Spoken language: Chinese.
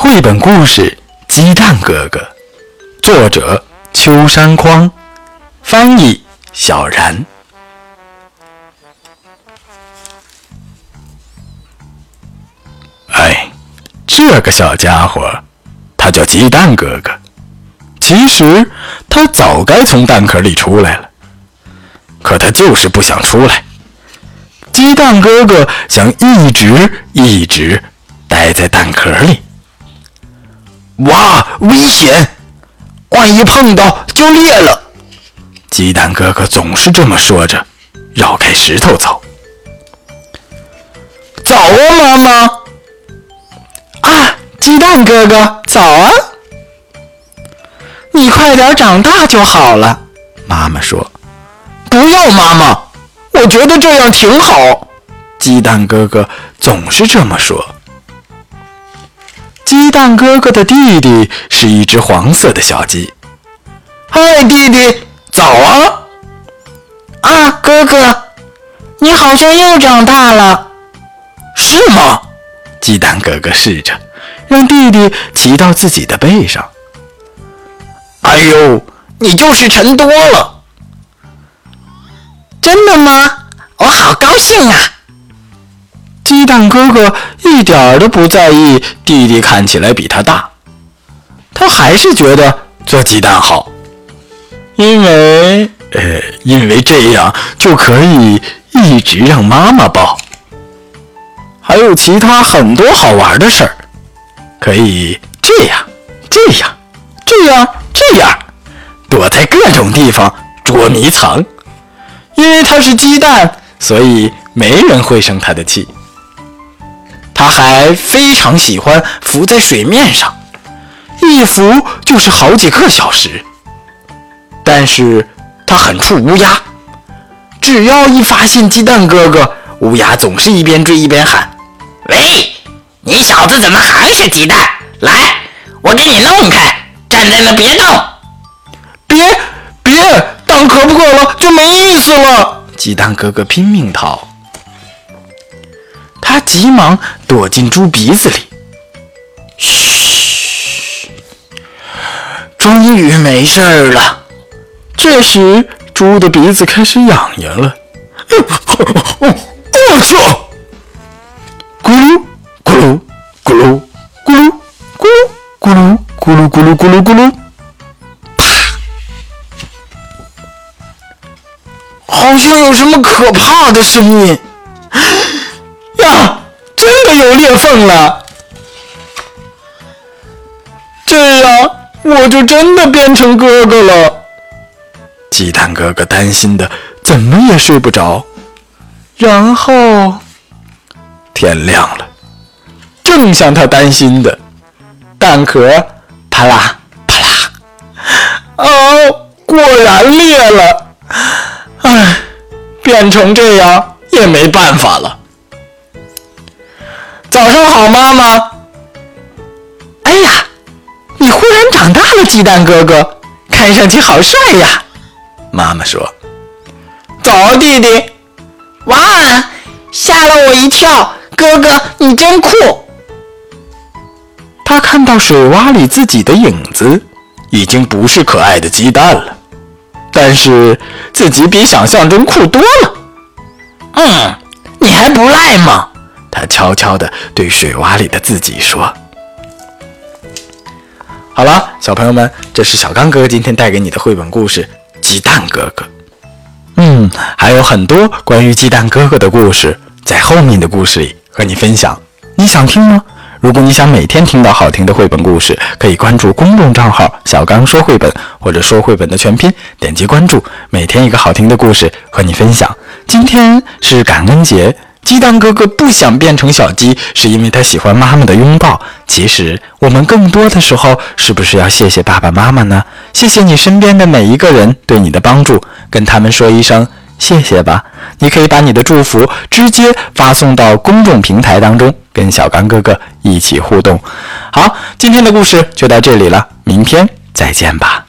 绘本故事《鸡蛋哥哥》，作者秋山匡，翻译小然。哎，这个小家伙，他叫鸡蛋哥哥。其实他早该从蛋壳里出来了，可他就是不想出来。鸡蛋哥哥想一直一直待在蛋壳里。哇，危险！万一碰到就裂了。鸡蛋哥哥总是这么说着，绕开石头走。早啊，妈妈！啊，鸡蛋哥哥，早啊！你快点长大就好了。妈妈说：“不要，妈妈，我觉得这样挺好。”鸡蛋哥哥总是这么说。鸡蛋哥哥的弟弟是一只黄色的小鸡。嗨，弟弟，早啊！啊，哥哥，你好像又长大了，是吗？鸡蛋哥哥试着让弟弟骑到自己的背上。哎呦，你就是沉多了。真的吗？我好高兴啊！鸡蛋哥哥一点儿都不在意弟弟看起来比他大，他还是觉得做鸡蛋好，因为呃，因为这样就可以一直让妈妈抱，还有其他很多好玩的事儿，可以这样、这样、这样、这样，躲在各种地方捉迷藏。因为他是鸡蛋，所以没人会生他的气。他还非常喜欢浮在水面上，一浮就是好几个小时。但是他很怵乌鸦，只要一发现鸡蛋哥哥，乌鸦总是一边追一边喊：“喂，你小子怎么还是鸡蛋？来，我给你弄开，站在那别动！别别，蛋壳破了就没意思了。”鸡蛋哥哥拼命逃。他急忙躲进猪鼻子里，嘘，终于没事了。这时，猪的鼻子开始痒痒了。我操！咕噜咕噜咕噜咕噜咕噜咕噜咕噜咕噜咕噜咕噜，啪！好像有什么可怕的声音。的有裂缝了！这样我就真的变成哥哥了。鸡蛋哥哥担心的怎么也睡不着。然后天亮了，正像他担心的，蛋壳啪啦啪啦，哦，果然裂了。唉，变成这样也没办法了。早上好，妈妈。哎呀，你忽然长大了，鸡蛋哥哥，看上去好帅呀！妈妈说：“早，弟弟。”哇，吓了我一跳，哥哥你真酷。他看到水洼里自己的影子，已经不是可爱的鸡蛋了，但是自己比想象中酷多了。嗯，你还不赖吗？他悄悄地对水洼里的自己说：“好了，小朋友们，这是小刚哥哥今天带给你的绘本故事《鸡蛋哥哥》。嗯，还有很多关于鸡蛋哥哥的故事，在后面的故事里和你分享。你想听吗？如果你想每天听到好听的绘本故事，可以关注公众账号‘小刚说绘本’或者‘说绘本’的全拼，点击关注，每天一个好听的故事和你分享。今天是感恩节。”鸡蛋哥哥不想变成小鸡，是因为他喜欢妈妈的拥抱。其实，我们更多的时候，是不是要谢谢爸爸妈妈呢？谢谢你身边的每一个人对你的帮助，跟他们说一声谢谢吧。你可以把你的祝福直接发送到公众平台当中，跟小刚哥哥一起互动。好，今天的故事就到这里了，明天再见吧。